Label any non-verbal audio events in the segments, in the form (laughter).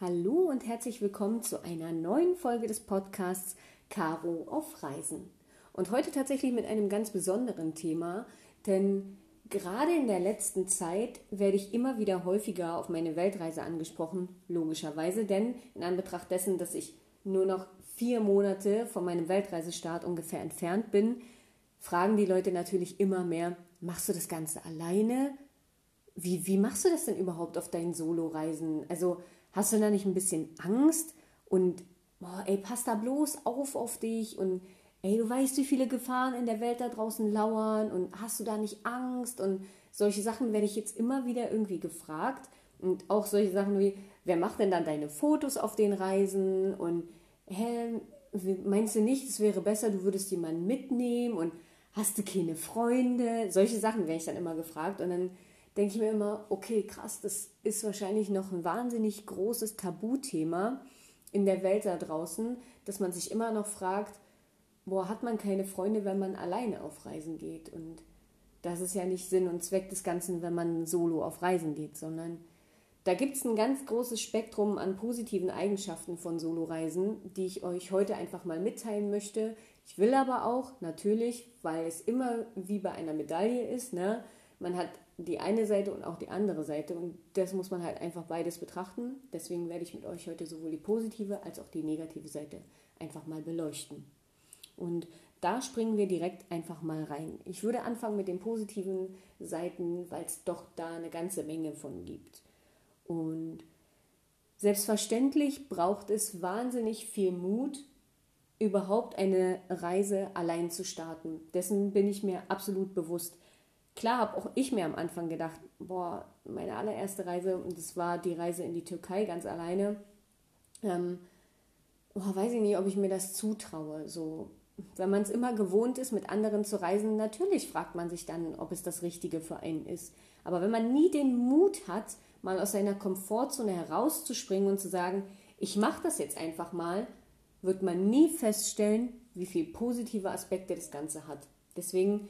Hallo und herzlich willkommen zu einer neuen Folge des Podcasts Caro auf Reisen. Und heute tatsächlich mit einem ganz besonderen Thema, denn gerade in der letzten Zeit werde ich immer wieder häufiger auf meine Weltreise angesprochen, logischerweise, denn in Anbetracht dessen, dass ich nur noch vier Monate von meinem Weltreisestart ungefähr entfernt bin, fragen die Leute natürlich immer mehr, machst du das Ganze alleine? Wie, wie machst du das denn überhaupt auf deinen Solo-Reisen? Also hast du da nicht ein bisschen Angst? Und boah, ey, pass da bloß auf auf dich und ey, du weißt, wie viele Gefahren in der Welt da draußen lauern und hast du da nicht Angst? Und solche Sachen werde ich jetzt immer wieder irgendwie gefragt. Und auch solche Sachen wie, wer macht denn dann deine Fotos auf den Reisen? Und hä, meinst du nicht, es wäre besser, du würdest jemanden mitnehmen und hast du keine Freunde? Solche Sachen werde ich dann immer gefragt. Und dann denke ich mir immer, okay, krass, das ist wahrscheinlich noch ein wahnsinnig großes Tabuthema in der Welt da draußen, dass man sich immer noch fragt, boah, hat man keine Freunde, wenn man alleine auf Reisen geht? Und das ist ja nicht Sinn und Zweck des Ganzen, wenn man solo auf Reisen geht, sondern da gibt es ein ganz großes Spektrum an positiven Eigenschaften von Soloreisen, die ich euch heute einfach mal mitteilen möchte. Ich will aber auch natürlich, weil es immer wie bei einer Medaille ist, ne, man hat die eine Seite und auch die andere Seite und das muss man halt einfach beides betrachten. Deswegen werde ich mit euch heute sowohl die positive als auch die negative Seite einfach mal beleuchten. Und da springen wir direkt einfach mal rein. Ich würde anfangen mit den positiven Seiten, weil es doch da eine ganze Menge von gibt. Und selbstverständlich braucht es wahnsinnig viel Mut, überhaupt eine Reise allein zu starten. Dessen bin ich mir absolut bewusst. Klar habe auch ich mir am Anfang gedacht, boah, meine allererste Reise, und das war die Reise in die Türkei ganz alleine, ähm, boah, weiß ich nicht, ob ich mir das zutraue. So, wenn man es immer gewohnt ist, mit anderen zu reisen, natürlich fragt man sich dann, ob es das Richtige für einen ist. Aber wenn man nie den Mut hat, mal aus seiner Komfortzone herauszuspringen und zu sagen, ich mache das jetzt einfach mal, wird man nie feststellen, wie viele positive Aspekte das Ganze hat. Deswegen,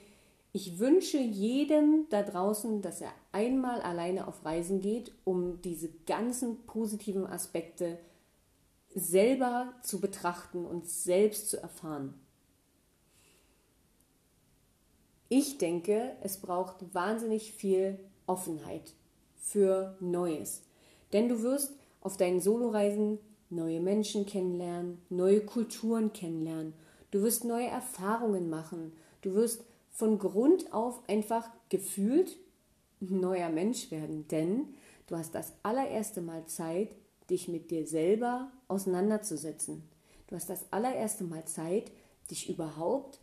ich wünsche jedem da draußen, dass er einmal alleine auf Reisen geht, um diese ganzen positiven Aspekte selber zu betrachten und selbst zu erfahren. Ich denke, es braucht wahnsinnig viel Offenheit für Neues. Denn du wirst auf deinen Soloreisen neue Menschen kennenlernen, neue Kulturen kennenlernen. Du wirst neue Erfahrungen machen. Du wirst von Grund auf einfach gefühlt ein neuer Mensch werden, denn du hast das allererste Mal Zeit, dich mit dir selber auseinanderzusetzen. Du hast das allererste Mal Zeit, dich überhaupt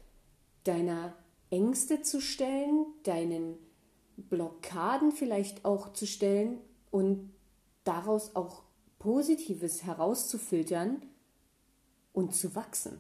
deiner Ängste zu stellen, deinen Blockaden vielleicht auch zu stellen und daraus auch Positives herauszufiltern und zu wachsen.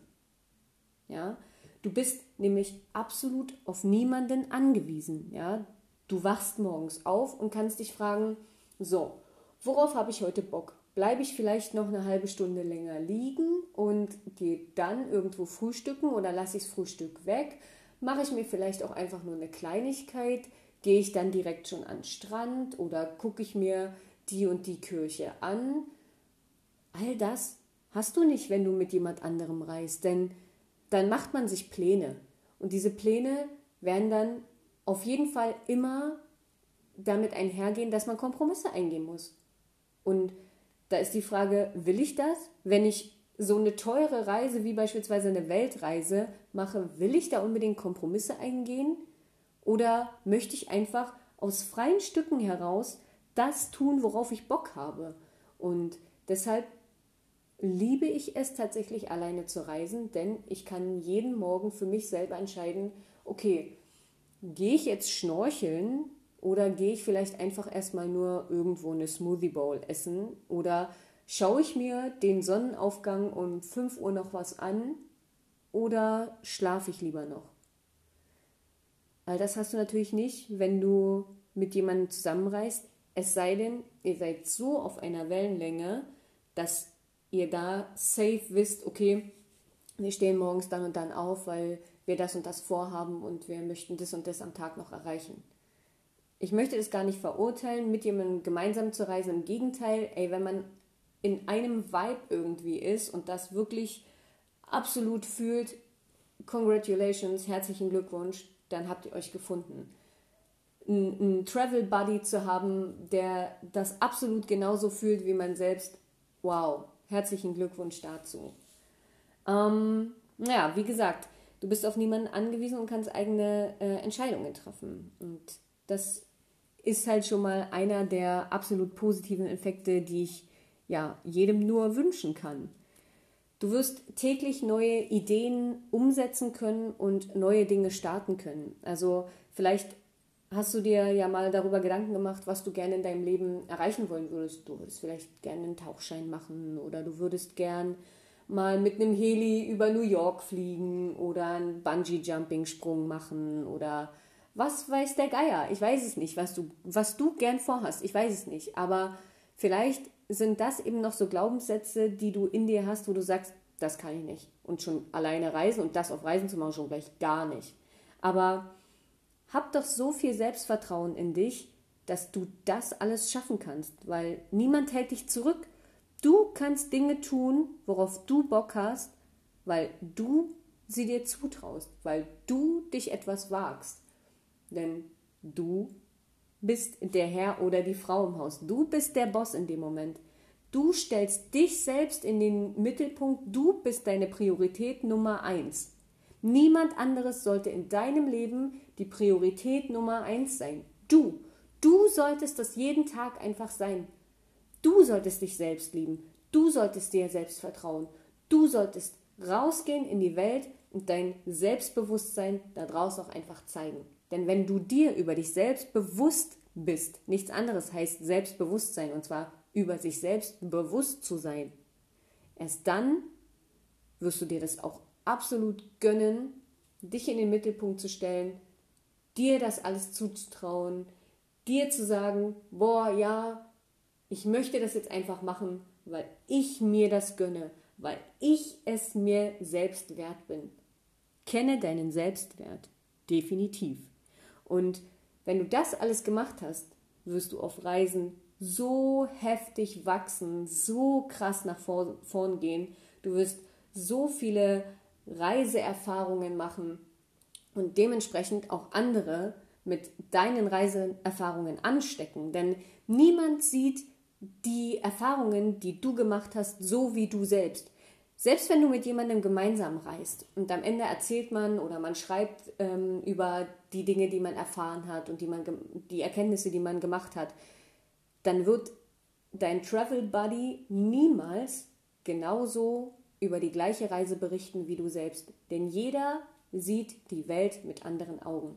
Ja, du bist nämlich absolut auf niemanden angewiesen. Ja, du wachst morgens auf und kannst dich fragen: So, worauf habe ich heute Bock? Bleibe ich vielleicht noch eine halbe Stunde länger liegen und gehe dann irgendwo frühstücken oder lasse ich das Frühstück weg? Mache ich mir vielleicht auch einfach nur eine Kleinigkeit? Gehe ich dann direkt schon an den Strand oder gucke ich mir die und die Kirche an? All das hast du nicht, wenn du mit jemand anderem reist, denn dann macht man sich Pläne. Und diese Pläne werden dann auf jeden Fall immer damit einhergehen, dass man Kompromisse eingehen muss. Und da ist die Frage, will ich das? Wenn ich so eine teure Reise wie beispielsweise eine Weltreise mache, will ich da unbedingt Kompromisse eingehen? Oder möchte ich einfach aus freien Stücken heraus das tun, worauf ich Bock habe? Und deshalb liebe ich es tatsächlich alleine zu reisen, denn ich kann jeden Morgen für mich selber entscheiden, okay, gehe ich jetzt schnorcheln oder gehe ich vielleicht einfach erstmal nur irgendwo eine Smoothie Bowl essen oder schaue ich mir den Sonnenaufgang um 5 Uhr noch was an oder schlafe ich lieber noch? All das hast du natürlich nicht, wenn du mit jemandem zusammenreist, es sei denn, ihr seid so auf einer Wellenlänge, dass ihr da safe wisst, okay, wir stehen morgens dann und dann auf, weil wir das und das vorhaben und wir möchten das und das am Tag noch erreichen. Ich möchte das gar nicht verurteilen, mit jemandem gemeinsam zu reisen. Im Gegenteil, ey, wenn man in einem Vibe irgendwie ist und das wirklich absolut fühlt, congratulations, herzlichen Glückwunsch, dann habt ihr euch gefunden. Ein, Travel Buddy zu haben, der das absolut genauso fühlt wie man selbst, wow, herzlichen Glückwunsch dazu. Ähm, ja, wie gesagt, du bist auf niemanden angewiesen und kannst eigene äh, Entscheidungen treffen. Und das ist halt schon mal einer der absolut positiven Effekte, die ich ja jedem nur wünschen kann. Du wirst täglich neue Ideen umsetzen können und neue Dinge starten können. Also vielleicht hast du dir ja mal darüber Gedanken gemacht, was du gerne in deinem Leben erreichen wollen würdest. Du würdest vielleicht gerne einen Tauchschein machen oder du würdest gern mal mit einem Heli über New York fliegen oder einen Bungee-Jumping-Sprung machen oder was weiß der Geier? Ich weiß es nicht, was du, was du gern vorhast. Ich weiß es nicht. Aber vielleicht sind das eben noch so Glaubenssätze, die du in dir hast, wo du sagst, das kann ich nicht. Und schon alleine reisen und das auf Reisen zu machen, schon gleich gar nicht. Aber hab doch so viel Selbstvertrauen in dich, dass du das alles schaffen kannst, weil niemand hält dich zurück. Du kannst Dinge tun, worauf du Bock hast, weil du sie dir zutraust, weil du dich etwas wagst. Denn du bist der Herr oder die Frau im Haus. Du bist der Boss in dem Moment. Du stellst dich selbst in den Mittelpunkt. Du bist deine Priorität Nummer eins. Niemand anderes sollte in deinem Leben die Priorität Nummer eins sein. Du. Du solltest das jeden Tag einfach sein. Du solltest dich selbst lieben. Du solltest dir selbst vertrauen. Du solltest rausgehen in die Welt und dein Selbstbewusstsein da draußen auch einfach zeigen. Denn wenn du dir über dich selbst bewusst bist, nichts anderes heißt Selbstbewusstsein und zwar über sich selbst bewusst zu sein, erst dann wirst du dir das auch absolut gönnen, dich in den Mittelpunkt zu stellen, dir das alles zuzutrauen, dir zu sagen, boah, ja, ich möchte das jetzt einfach machen, weil ich mir das gönne, weil ich es mir selbst wert bin. Kenne deinen Selbstwert, definitiv. Und wenn du das alles gemacht hast, wirst du auf Reisen so heftig wachsen, so krass nach vorn gehen. Du wirst so viele Reiseerfahrungen machen und dementsprechend auch andere mit deinen Reiseerfahrungen anstecken. Denn niemand sieht die Erfahrungen, die du gemacht hast, so wie du selbst. Selbst wenn du mit jemandem gemeinsam reist und am Ende erzählt man oder man schreibt ähm, über die Dinge, die man erfahren hat und die, man, die Erkenntnisse, die man gemacht hat, dann wird dein Travel Buddy niemals genauso über die gleiche Reise berichten wie du selbst. Denn jeder sieht die Welt mit anderen Augen.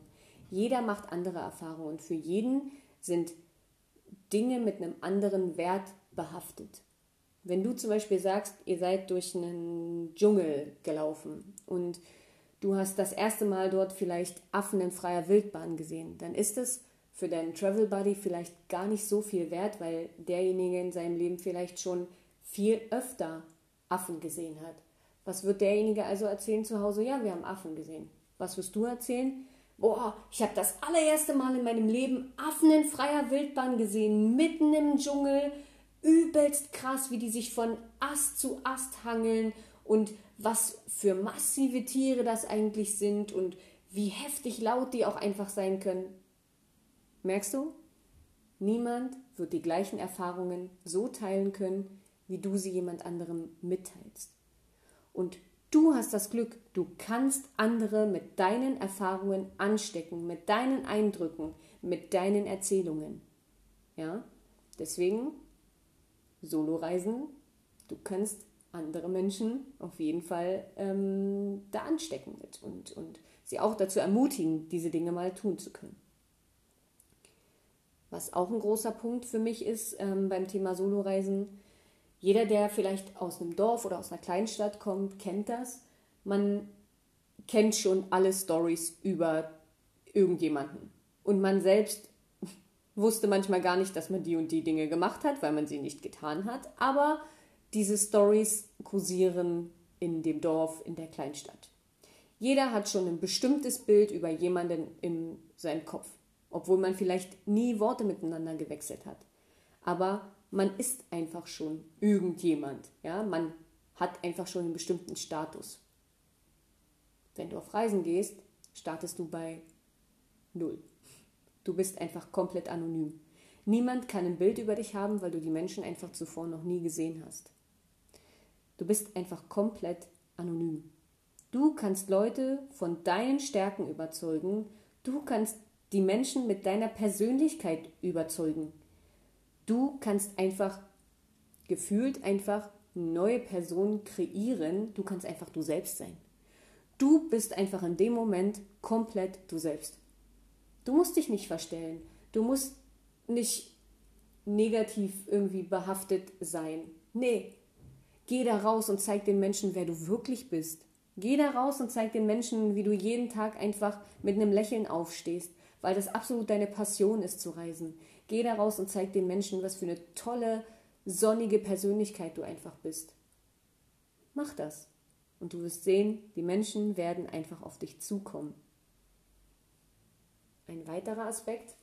Jeder macht andere Erfahrungen und für jeden sind Dinge mit einem anderen Wert behaftet. Wenn du zum Beispiel sagst, ihr seid durch einen Dschungel gelaufen und du hast das erste Mal dort vielleicht Affen in freier Wildbahn gesehen, dann ist es für deinen Travel Buddy vielleicht gar nicht so viel wert, weil derjenige in seinem Leben vielleicht schon viel öfter Affen gesehen hat. Was wird derjenige also erzählen zu Hause? Ja, wir haben Affen gesehen. Was wirst du erzählen? Boah, ich habe das allererste Mal in meinem Leben Affen in freier Wildbahn gesehen, mitten im Dschungel übelst krass, wie die sich von Ast zu Ast hangeln und was für massive Tiere das eigentlich sind und wie heftig laut die auch einfach sein können. Merkst du? Niemand wird die gleichen Erfahrungen so teilen können, wie du sie jemand anderem mitteilst. Und du hast das Glück, du kannst andere mit deinen Erfahrungen anstecken, mit deinen Eindrücken, mit deinen Erzählungen. Ja? Deswegen Soloreisen, du kannst andere Menschen auf jeden Fall ähm, da anstecken mit und, und sie auch dazu ermutigen, diese Dinge mal tun zu können. Was auch ein großer Punkt für mich ist ähm, beim Thema Soloreisen, jeder, der vielleicht aus einem Dorf oder aus einer Kleinstadt kommt, kennt das. Man kennt schon alle Stories über irgendjemanden. Und man selbst wusste manchmal gar nicht, dass man die und die Dinge gemacht hat, weil man sie nicht getan hat. Aber diese Stories kursieren in dem Dorf, in der Kleinstadt. Jeder hat schon ein bestimmtes Bild über jemanden in seinem Kopf, obwohl man vielleicht nie Worte miteinander gewechselt hat. Aber man ist einfach schon irgendjemand, ja, man hat einfach schon einen bestimmten Status. Wenn du auf Reisen gehst, startest du bei null. Du bist einfach komplett anonym. Niemand kann ein Bild über dich haben, weil du die Menschen einfach zuvor noch nie gesehen hast. Du bist einfach komplett anonym. Du kannst Leute von deinen Stärken überzeugen. Du kannst die Menschen mit deiner Persönlichkeit überzeugen. Du kannst einfach gefühlt einfach neue Personen kreieren. Du kannst einfach du selbst sein. Du bist einfach in dem Moment komplett du selbst. Du musst dich nicht verstellen. Du musst nicht negativ irgendwie behaftet sein. Nee. Geh da raus und zeig den Menschen, wer du wirklich bist. Geh da raus und zeig den Menschen, wie du jeden Tag einfach mit einem Lächeln aufstehst, weil das absolut deine Passion ist zu reisen. Geh da raus und zeig den Menschen, was für eine tolle, sonnige Persönlichkeit du einfach bist. Mach das. Und du wirst sehen, die Menschen werden einfach auf dich zukommen. Ein weiterer Aspekt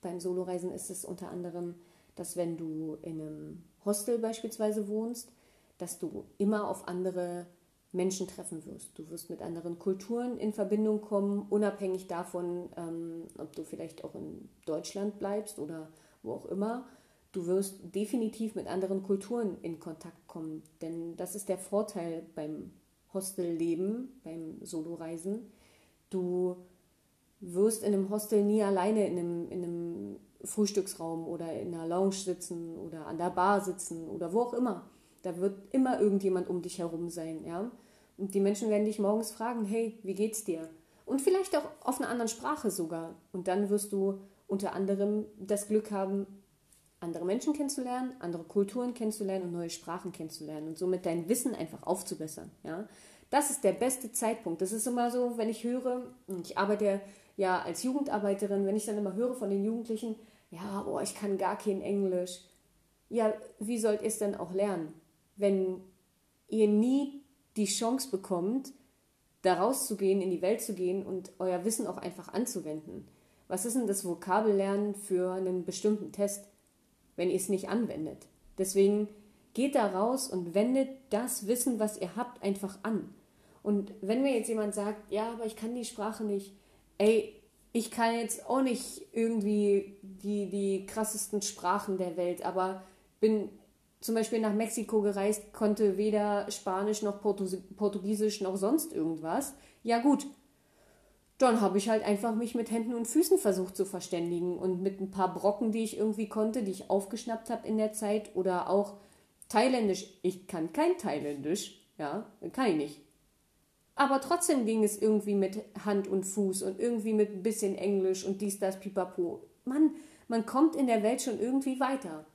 beim Soloreisen ist es unter anderem, dass wenn du in einem Hostel beispielsweise wohnst, dass du immer auf andere Menschen treffen wirst. Du wirst mit anderen Kulturen in Verbindung kommen, unabhängig davon, ähm, ob du vielleicht auch in Deutschland bleibst oder wo auch immer. Du wirst definitiv mit anderen Kulturen in Kontakt kommen, denn das ist der Vorteil beim Hostelleben, beim Soloreisen. Du wirst in einem Hostel nie alleine in einem, in einem Frühstücksraum oder in einer Lounge sitzen oder an der Bar sitzen oder wo auch immer. Da wird immer irgendjemand um dich herum sein, ja. Und die Menschen werden dich morgens fragen, hey, wie geht's dir? Und vielleicht auch auf einer anderen Sprache sogar. Und dann wirst du unter anderem das Glück haben, andere Menschen kennenzulernen, andere Kulturen kennenzulernen und neue Sprachen kennenzulernen und somit dein Wissen einfach aufzubessern. Ja? Das ist der beste Zeitpunkt. Das ist immer so, wenn ich höre, ich arbeite ja als Jugendarbeiterin, wenn ich dann immer höre von den Jugendlichen, ja, oh, ich kann gar kein Englisch. Ja, wie sollt ihr es denn auch lernen, wenn ihr nie die Chance bekommt, da rauszugehen, in die Welt zu gehen und euer Wissen auch einfach anzuwenden? Was ist denn das Vokabellernen für einen bestimmten Test, wenn ihr es nicht anwendet? Deswegen geht da raus und wendet das Wissen, was ihr habt, einfach an. Und wenn mir jetzt jemand sagt, ja, aber ich kann die Sprache nicht, ey, ich kann jetzt auch nicht irgendwie die, die krassesten Sprachen der Welt, aber bin zum Beispiel nach Mexiko gereist, konnte weder Spanisch noch Portugiesisch noch sonst irgendwas. Ja gut, dann habe ich halt einfach mich mit Händen und Füßen versucht zu verständigen und mit ein paar Brocken, die ich irgendwie konnte, die ich aufgeschnappt habe in der Zeit oder auch Thailändisch. Ich kann kein Thailändisch, ja, kann ich nicht. Aber trotzdem ging es irgendwie mit Hand und Fuß und irgendwie mit ein bisschen Englisch und dies, das, pipapo. Man, man kommt in der Welt schon irgendwie weiter,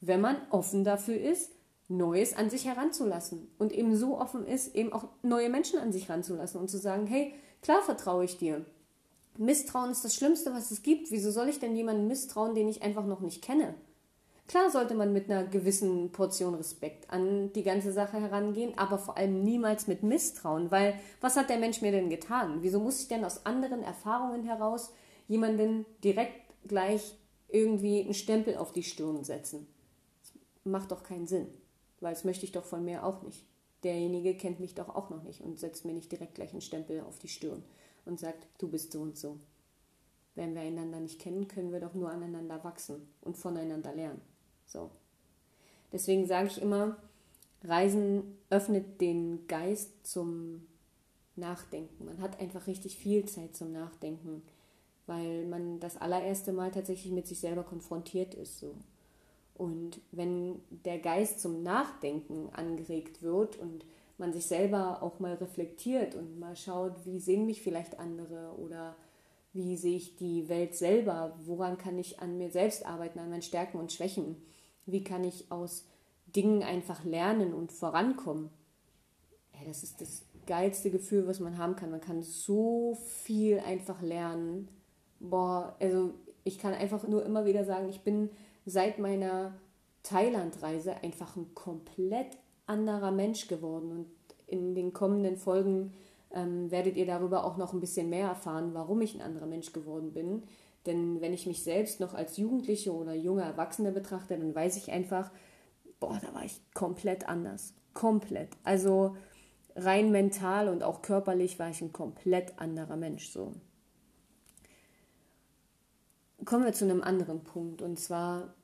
wenn man offen dafür ist, Neues an sich heranzulassen und eben so offen ist, eben auch neue Menschen an sich heranzulassen und zu sagen, hey, klar vertraue ich dir. Misstrauen ist das Schlimmste, was es gibt. Wieso soll ich denn jemanden misstrauen, den ich einfach noch nicht kenne? Klar sollte man mit einer gewissen Portion Respekt an die ganze Sache herangehen, aber vor allem niemals mit Misstrauen, weil was hat der Mensch mir denn getan? Wieso muss ich denn aus anderen Erfahrungen heraus jemanden direkt gleich irgendwie einen Stempel auf die Stirn setzen? Das macht doch keinen Sinn, weil das möchte ich doch von mir auch nicht. Derjenige kennt mich doch auch noch nicht und setzt mir nicht direkt gleich einen Stempel auf die Stirn und sagt, du bist so und so. Wenn wir einander nicht kennen, können wir doch nur aneinander wachsen und voneinander lernen. So. Deswegen sage ich immer, Reisen öffnet den Geist zum Nachdenken. Man hat einfach richtig viel Zeit zum Nachdenken, weil man das allererste Mal tatsächlich mit sich selber konfrontiert ist. So. Und wenn der Geist zum Nachdenken angeregt wird und man sich selber auch mal reflektiert und mal schaut, wie sehen mich vielleicht andere oder wie sehe ich die Welt selber, woran kann ich an mir selbst arbeiten, an meinen Stärken und Schwächen wie kann ich aus Dingen einfach lernen und vorankommen? Ja, das ist das geilste Gefühl, was man haben kann. Man kann so viel einfach lernen. Boah, also ich kann einfach nur immer wieder sagen, ich bin seit meiner Thailandreise einfach ein komplett anderer Mensch geworden. Und in den kommenden Folgen ähm, werdet ihr darüber auch noch ein bisschen mehr erfahren, warum ich ein anderer Mensch geworden bin. Denn wenn ich mich selbst noch als Jugendliche oder junge Erwachsene betrachte, dann weiß ich einfach, boah, da war ich komplett anders. Komplett. Also rein mental und auch körperlich war ich ein komplett anderer Mensch. So. Kommen wir zu einem anderen Punkt. Und zwar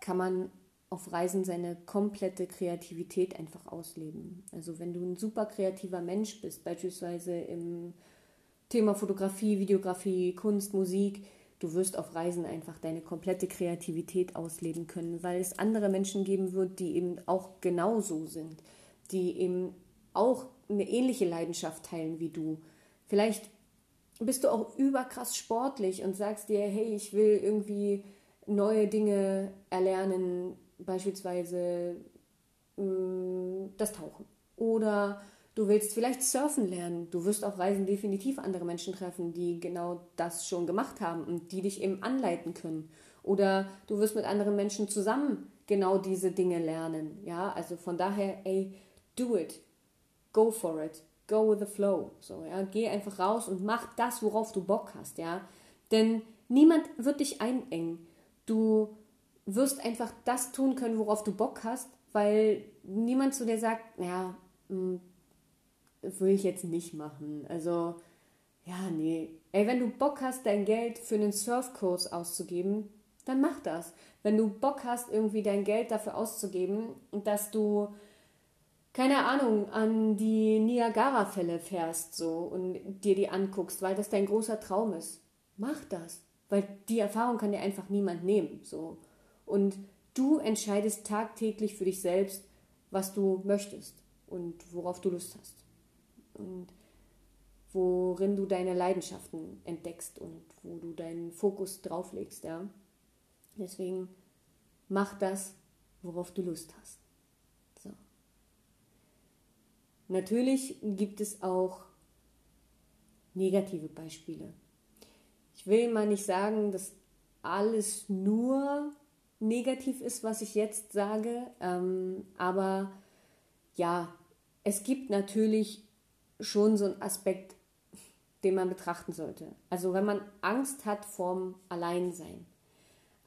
kann man auf Reisen seine komplette Kreativität einfach ausleben. Also wenn du ein super kreativer Mensch bist, beispielsweise im Thema Fotografie, Videografie, Kunst, Musik, du wirst auf Reisen einfach deine komplette Kreativität ausleben können, weil es andere Menschen geben wird, die eben auch genauso sind, die eben auch eine ähnliche Leidenschaft teilen wie du. Vielleicht bist du auch überkrass sportlich und sagst dir, hey, ich will irgendwie neue Dinge erlernen, beispielsweise mh, mm, das Tauchen. Oder du willst vielleicht surfen lernen. Du wirst auf Reisen definitiv andere Menschen treffen, die genau das schon gemacht haben und die dich eben anleiten können. Oder du wirst mit anderen Menschen zusammen genau diese Dinge lernen. Ja, also von daher, ey, do it. Go for it. Go with the flow. So, ja, geh einfach raus und mach das, worauf du Bock hast, ja. Denn niemand wird dich einengen. Du wirst einfach das tun können, worauf du Bock hast, weil niemand zu dir sagt, ja, will ich jetzt nicht machen. Also, ja, nee. Ey, wenn du Bock hast, dein Geld für einen Surfkurs auszugeben, dann mach das. Wenn du Bock hast, irgendwie dein Geld dafür auszugeben, dass du, keine Ahnung, an die Niagara-Fälle fährst so und dir die anguckst, weil das dein großer Traum ist, mach das. Weil die Erfahrung kann dir einfach niemand nehmen. So. Und du entscheidest tagtäglich für dich selbst, was du möchtest und worauf du Lust hast. Und worin du deine Leidenschaften entdeckst und wo du deinen Fokus drauflegst, ja. Deswegen mach das, worauf du Lust hast. So. Natürlich gibt es auch negative Beispiele. Ich will mal nicht sagen, dass alles nur negativ ist, was ich jetzt sage. Ähm, aber ja, es gibt natürlich schon so einen Aspekt, den man betrachten sollte. Also wenn man Angst hat vorm Alleinsein,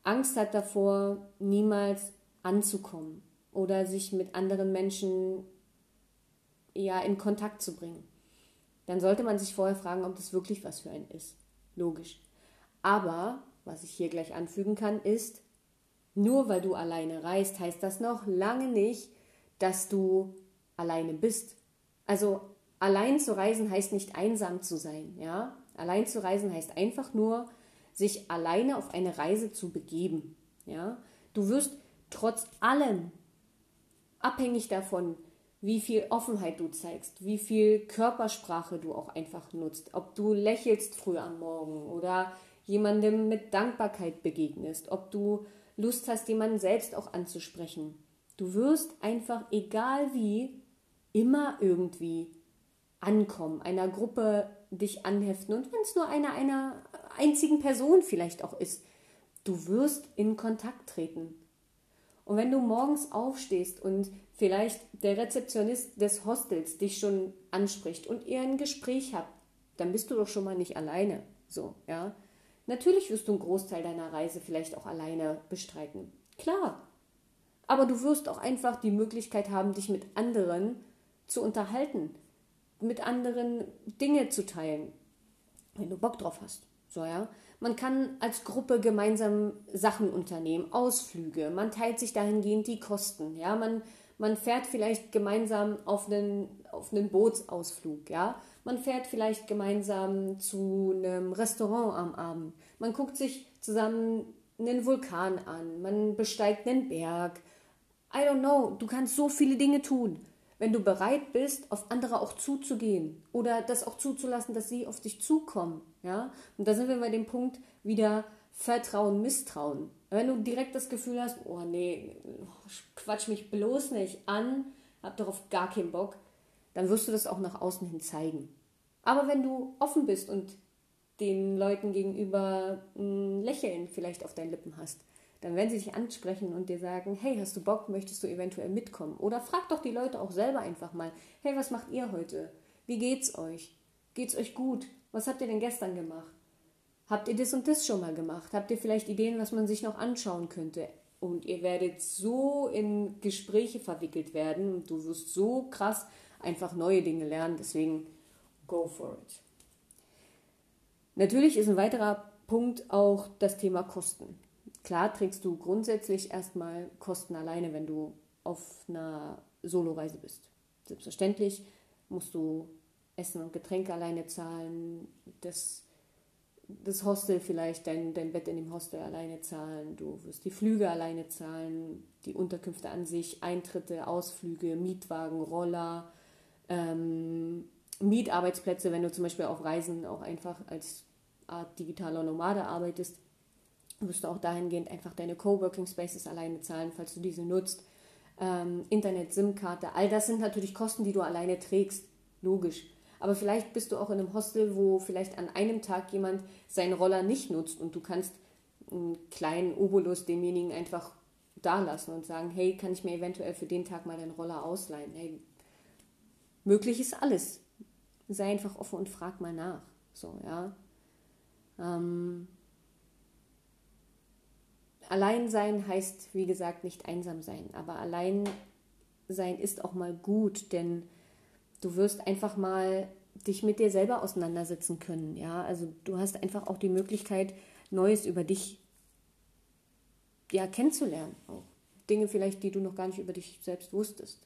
Angst hat davor, niemals anzukommen oder sich mit anderen Menschen ja in Kontakt zu bringen, dann sollte man sich vorher fragen, ob das wirklich was für einen ist. Logisch. Aber was ich hier gleich anfügen kann, ist, nur weil du alleine reist, heißt das noch lange nicht, dass du alleine bist. Also allein zu reisen heißt nicht einsam zu sein, ja? Allein zu reisen heißt einfach nur, sich alleine auf eine Reise zu begeben, ja? Du wirst trotz allem abhängig davon, wie viel Offenheit du zeigst, wie viel Körpersprache du auch einfach nutzt, ob du lächelst früh am Morgen oder jemandem mit Dankbarkeit begegnest, ob du Lust hast, jemanden selbst auch anzusprechen. Du wirst einfach, egal wie, immer irgendwie ankommen, einer Gruppe dich anheften und wenn es nur einer einer einzigen Person vielleicht auch ist, du wirst in Kontakt treten. Und wenn du morgens aufstehst und vielleicht der Rezeptionist des Hostels dich schon anspricht und ihr ein Gespräch habt, dann bist du doch schon mal nicht alleine. So, ja. Natürlich wirst du einen Großteil deiner Reise vielleicht auch alleine bestreiten. Klar. Aber du wirst auch einfach die Möglichkeit haben, dich mit anderen zu unterhalten, mit anderen Dinge zu teilen, wenn du Bock drauf hast. So, ja. Man kann als Gruppe gemeinsam Sachen unternehmen, Ausflüge, man teilt sich dahingehend die Kosten, ja, man, man fährt vielleicht gemeinsam auf einen, auf einen Bootsausflug, ja. Man fährt vielleicht gemeinsam zu einem Restaurant am Abend. Man guckt sich zusammen einen Vulkan an. Man besteigt einen Berg. I don't know. Du kannst so viele Dinge tun wenn du bereit bist, auf andere auch zuzugehen oder das auch zuzulassen, dass sie auf dich zukommen, ja, und da sind wir bei dem Punkt wieder Vertrauen, Misstrauen. Wenn du direkt das Gefühl hast, oh nee, quatsch mich bloß nicht an, hab darauf gar keinen Bock, dann wirst du das auch nach außen hin zeigen. Aber wenn du offen bist und den Leuten gegenüber ein Lächeln vielleicht auf deinen Lippen hast, dann werden sie dich ansprechen und dir sagen, hey, hast du Bock, möchtest du eventuell mitkommen? Oder frag doch die Leute auch selber einfach mal, hey, was macht ihr heute? Wie geht's euch? Geht's euch gut? Was habt ihr denn gestern gemacht? Habt ihr das und das schon mal gemacht? Habt ihr vielleicht Ideen, was man sich noch anschauen könnte? Und ihr werdet so in Gespräche verwickelt werden. Du wirst so krass einfach neue Dinge lernen. Deswegen go for it. Natürlich ist ein weiterer Punkt auch das Thema Kosten. Klar trägst du grundsätzlich erstmal Kosten alleine, wenn du auf einer Soloreise bist. Selbstverständlich musst du Essen und Getränke alleine zahlen, das, das Hostel vielleicht, dein, dein Bett in dem Hostel alleine zahlen, du wirst die Flüge alleine zahlen, die Unterkünfte an sich, Eintritte, Ausflüge, Mietwagen, Roller, ähm, Mietarbeitsplätze, wenn du zum Beispiel auf Reisen auch einfach als Art digitaler Nomade arbeitest, wirst du auch dahingehend einfach deine Coworking Spaces alleine zahlen, falls du diese nutzt. Ähm, Internet, SIM-Karte, all das sind natürlich Kosten, die du alleine trägst. Logisch. Aber vielleicht bist du auch in einem Hostel, wo vielleicht an einem Tag jemand seinen Roller nicht nutzt und du kannst einen kleinen Obolus demjenigen einfach da lassen und sagen, hey, kann ich mir eventuell für den Tag mal deinen Roller ausleihen? Hey, möglich ist alles. Sei einfach offen und frag mal nach. So, ja. Ähm, allein sein heißt, wie gesagt, nicht einsam sein, aber allein sein ist auch mal gut, denn du wirst einfach mal dich mit dir selber auseinandersetzen können, ja? Also du hast einfach auch die Möglichkeit Neues über dich ja kennenzulernen, auch Dinge vielleicht, die du noch gar nicht über dich selbst wusstest.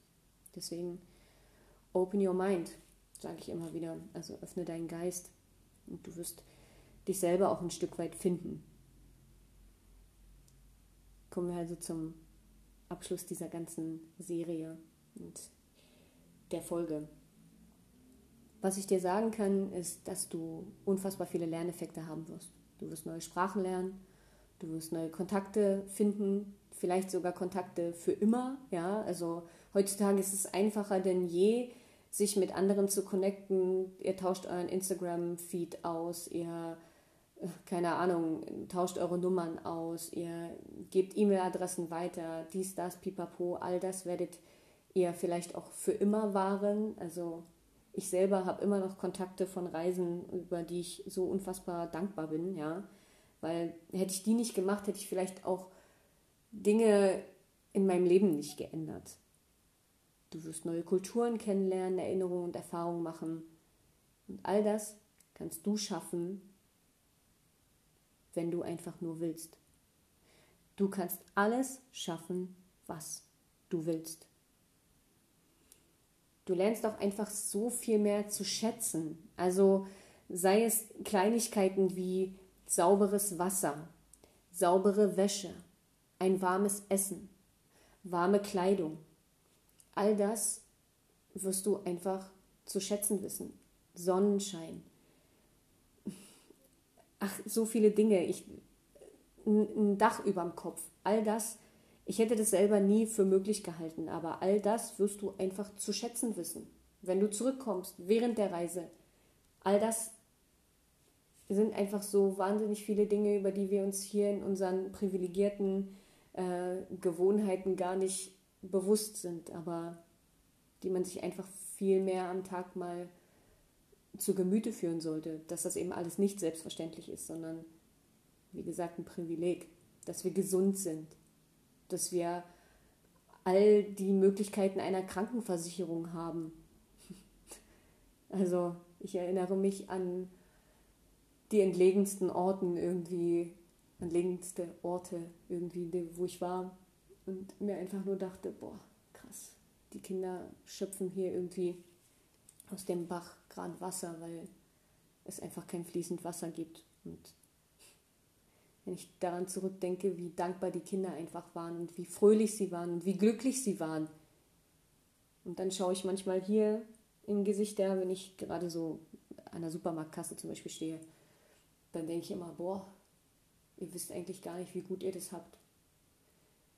Deswegen open your mind, sage ich immer wieder. Also öffne deinen Geist und du wirst dich selber auch ein Stück weit finden. Kommen wir also zum Abschluss dieser ganzen Serie und der Folge. Was ich dir sagen kann, ist, dass du unfassbar viele Lerneffekte haben wirst. Du wirst neue Sprachen lernen, du wirst neue Kontakte finden, vielleicht sogar Kontakte für immer. Ja, also heutzutage ist es einfacher denn je, sich mit anderen zu connecten. Ihr tauscht euren Instagram-Feed aus, ihr keine Ahnung, tauscht eure Nummern aus, ihr gebt E-Mail-Adressen weiter, dies, das, pipapo, all das werdet ihr vielleicht auch für immer wahren. Also ich selber habe immer noch Kontakte von Reisen, über die ich so unfassbar dankbar bin, ja. Weil hätte ich die nicht gemacht, hätte ich vielleicht auch Dinge in meinem Leben nicht geändert. Du wirst neue Kulturen kennenlernen, Erinnerungen und Erfahrungen machen. Und all das kannst du schaffen, wenn du einfach nur willst. Du kannst alles schaffen, was du willst. Du lernst auch einfach so viel mehr zu schätzen. Also sei es Kleinigkeiten wie sauberes Wasser, saubere Wäsche, ein warmes Essen, warme Kleidung. All das wirst du einfach zu schätzen wissen. Sonnenschein, ach, so viele Dinge, ich, ein Dach über dem Kopf, all das, ich hätte das selber nie für möglich gehalten, aber all das wirst du einfach zu schätzen wissen, wenn du zurückkommst, während der Reise. All das sind einfach so wahnsinnig viele Dinge, über die wir uns hier in unseren privilegierten äh, Gewohnheiten gar nicht bewusst sind, aber die man sich einfach viel mehr am Tag mal zu Gemüte führen sollte, dass das eben alles nicht selbstverständlich ist, sondern wie gesagt ein Privileg, dass wir gesund sind, dass wir all die Möglichkeiten einer Krankenversicherung haben. (laughs) Also ich erinnere mich an die entlegensten Orten irgendwie, entlegenste Orte irgendwie, wo ich war und mir einfach nur dachte, boah, krass, die Kinder schöpfen hier irgendwie aus dem Bach gerade Wasser, weil es einfach kein fließend Wasser gibt. Und wenn ich daran zurückdenke, wie dankbar die Kinder einfach waren und wie fröhlich sie waren und wie glücklich sie waren. Und dann schaue ich manchmal hier in Gesichter, wenn ich gerade so an der Supermarktkasse zum Beispiel stehe, dann denke ich immer, boah, ihr wisst eigentlich gar nicht, wie gut ihr das habt.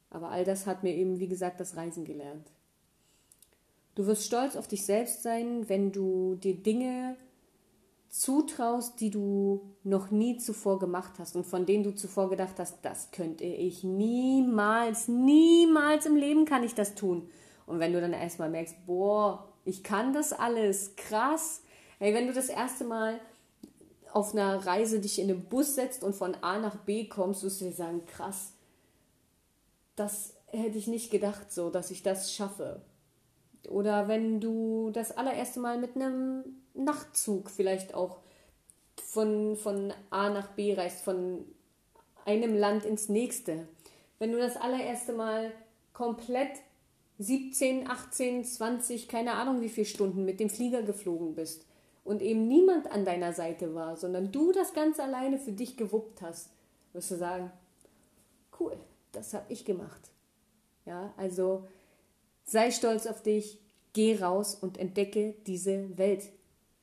Aber all das hat mir eben, wie gesagt, das Reisen gelernt. Du wirst stolz auf dich selbst sein, wenn du dir Dinge zutraust, die du noch nie zuvor gemacht hast und von denen du zuvor gedacht hast, das könnte ich niemals, niemals im Leben kann ich das tun. Und wenn du dann erstmal merkst, boah, ich kann das alles, krass. Hey, wenn du das erste Mal auf einer Reise dich in den Bus setzt und von A nach B kommst, wirst du dir sagen, krass, das hätte ich nicht gedacht so, dass ich das schaffe. Oder wenn du das allererste Mal mit einem Nachtzug vielleicht auch von, von A nach B reist, von einem Land ins nächste. Wenn du das allererste Mal komplett 17, 18, 20, keine Ahnung wie viele Stunden mit dem Flieger geflogen bist und eben niemand an deiner Seite war, sondern du das ganz alleine für dich gewuppt hast, wirst du sagen, cool, das habe ich gemacht. Ja, also sei stolz auf dich, geh raus und entdecke diese Welt.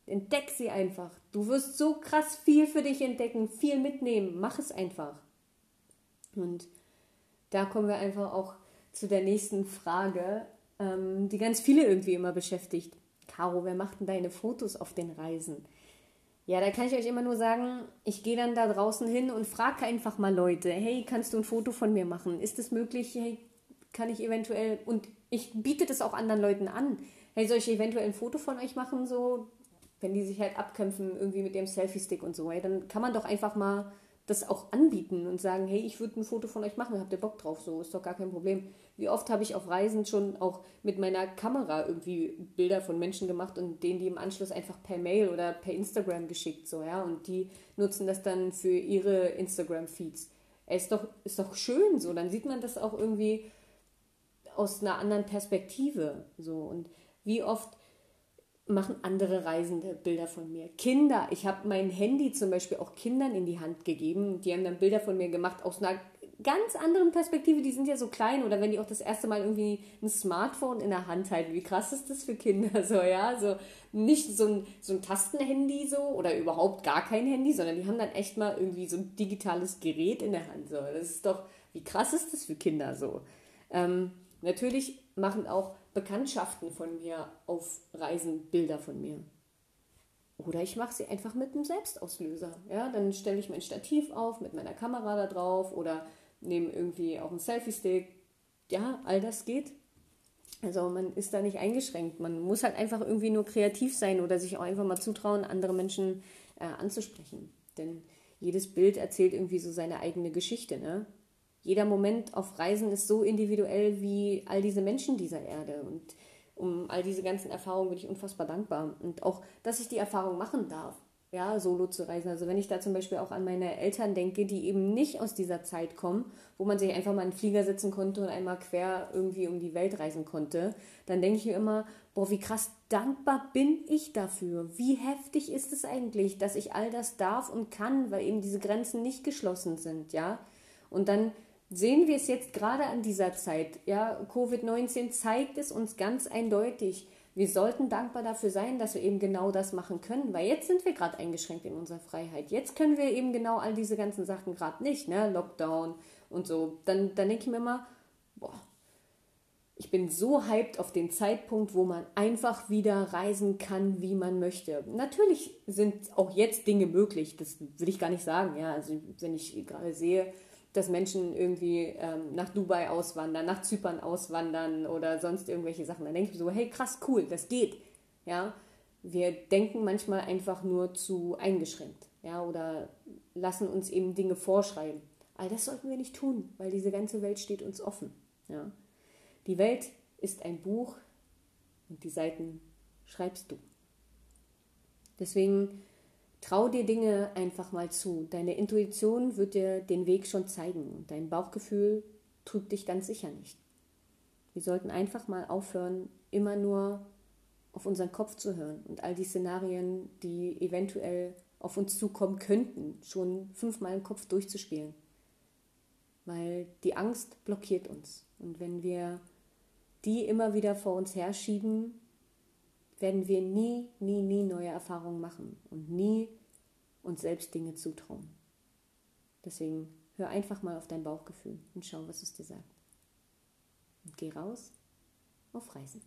Entdeck sie einfach. Du wirst so krass viel für dich entdecken, viel mitnehmen. Mach es einfach. Und da kommen wir einfach auch zu der nächsten Frage, ähm, die ganz viele irgendwie immer beschäftigt. Caro, wer macht denn deine Fotos auf den Reisen? Ja, da kann ich euch immer nur sagen, ich gehe dann da draußen hin und frage einfach mal Leute, hey, kannst du ein Foto von mir machen? Ist es möglich? Hey, kann ich eventuell, und ich biete das auch anderen Leuten an, hey, soll ich eventuell ein Foto von euch machen, so, wenn die sich halt abkämpfen, irgendwie mit dem Selfie-Stick und so, hey, dann kann man doch einfach mal das auch anbieten und sagen, hey, ich würde ein Foto von euch machen, habt ihr Bock drauf, so, ist doch gar kein Problem. Wie oft habe ich auf Reisen schon auch mit meiner Kamera irgendwie Bilder von Menschen gemacht und denen die im Anschluss einfach per Mail oder per Instagram geschickt, so, ja, und die nutzen das dann für ihre Instagram-Feeds. Ist doch, ist doch schön so, dann sieht man das auch irgendwie aus einer anderen Perspektive. So. Und wie oft machen andere Reisende Bilder von mir. Kinder, ich habe mein Handy zum Beispiel auch Kindern in die Hand gegeben. Die haben dann Bilder von mir gemacht aus einer ganz anderen Perspektive. Die sind ja so klein oder wenn die auch das erste Mal irgendwie ein Smartphone in der Hand halten. Wie krass ist das für Kinder (laughs) so, ja? So nicht so ein, so ein Tastenhandy so oder überhaupt gar kein Handy, sondern die haben dann echt mal irgendwie so ein digitales Gerät in der Hand. So. Das ist doch, wie krass ist das für Kinder so? Ähm, Natürlich machen auch Bekanntschaften von mir auf Reisen Bilder von mir. Oder ich mache sie einfach mit einem Selbstauslöser. Ja, dann stelle ich mein Stativ auf mit meiner Kamera da drauf oder nehme irgendwie auch einen Selfie-Stick. Ja, all das geht. Also man ist da nicht eingeschränkt. Man muss halt einfach irgendwie nur kreativ sein oder sich auch einfach mal zutrauen, andere Menschen äh, anzusprechen. Denn jedes Bild erzählt irgendwie so seine eigene Geschichte. Ne? Jeder Moment auf Reisen ist so individuell wie all diese Menschen dieser Erde. Und um all diese ganzen Erfahrungen bin ich unfassbar dankbar. Und auch, dass ich die Erfahrung machen darf, ja, solo zu reisen. Also wenn ich da zum Beispiel auch an meine Eltern denke, die eben nicht aus dieser Zeit kommen, wo man sich einfach mal in den Flieger sitzen konnte und einmal quer irgendwie um die Welt reisen konnte, dann denke ich mir immer, boah, wie krass dankbar bin ich dafür. Wie heftig ist es eigentlich, dass ich all das darf und kann, weil eben diese Grenzen nicht geschlossen sind, ja. Und dann sehen wir es jetzt gerade an dieser Zeit. Ja, Covid-19 zeigt es uns ganz eindeutig. Wir sollten dankbar dafür sein, dass wir eben genau das machen können, weil jetzt sind wir gerade eingeschränkt in unserer Freiheit. Jetzt können wir eben genau all diese ganzen Sachen gerade nicht, ne? Lockdown und so. Dann, dann denke ich mir immer, boah, ich bin so hyped auf den Zeitpunkt, wo man einfach wieder reisen kann, wie man möchte. Natürlich sind auch jetzt Dinge möglich, das will ich gar nicht sagen. Ja, also wenn ich gerade sehe, dass Menschen irgendwie ähm, nach Dubai auswandern, nach Zypern auswandern oder sonst irgendwelche Sachen. Dann denke ich so, hey, krass, cool, das geht. Ja, wir denken manchmal einfach nur zu eingeschränkt, ja, oder lassen uns eben Dinge vorschreiben. All das sollten wir nicht tun, weil diese ganze Welt steht uns offen. Ja. Die Welt ist ein Buch und die Seiten schreibst du. Deswegen Trau dir Dinge einfach mal zu. Deine Intuition wird dir den Weg schon zeigen dein Bauchgefühl trügt dich ganz sicher nicht. Wir sollten einfach mal aufhören, immer nur auf unseren Kopf zu hören und all die Szenarien, die eventuell auf uns zukommen könnten, schon fünfmal im Kopf durchzuspielen. Weil die Angst blockiert uns. Und wenn wir die immer wieder vor uns herschieben, werden wir nie, nie, nie neue Erfahrungen machen und nie uns selbst Dinge zutrauen. Deswegen hör einfach mal auf dein Bauchgefühl und schau, was es dir sagt. Und geh raus auf Reisen.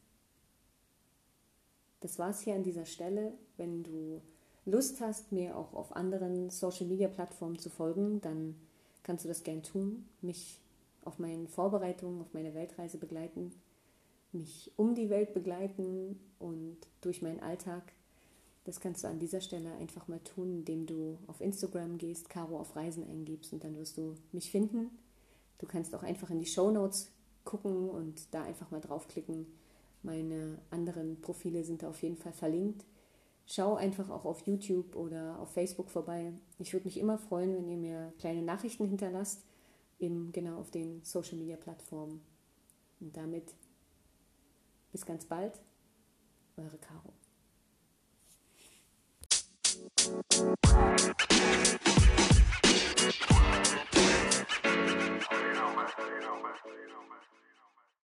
Das war's hier an dieser Stelle. Wenn du Lust hast, mir auch auf anderen Social-Media-Plattformen zu folgen, dann kannst du das gern tun, mich auf meinen Vorbereitungen, auf meine Weltreise begleiten, mich um die Welt begleiten und durch meinen Alltag. Das kannst du an dieser Stelle einfach mal tun, indem du auf Instagram gehst, Caro auf Reisen eingibst und dann wirst du mich finden. Du kannst auch einfach in die Show Notes gucken und da einfach mal draufklicken. Meine anderen Profile sind da auf jeden Fall verlinkt. Schau einfach auch auf YouTube oder auf Facebook vorbei. Ich würde mich immer freuen, wenn ihr mir kleine Nachrichten hinterlasst, eben genau auf den Social Media Plattformen. Und damit bis ganz bald, eure Caro.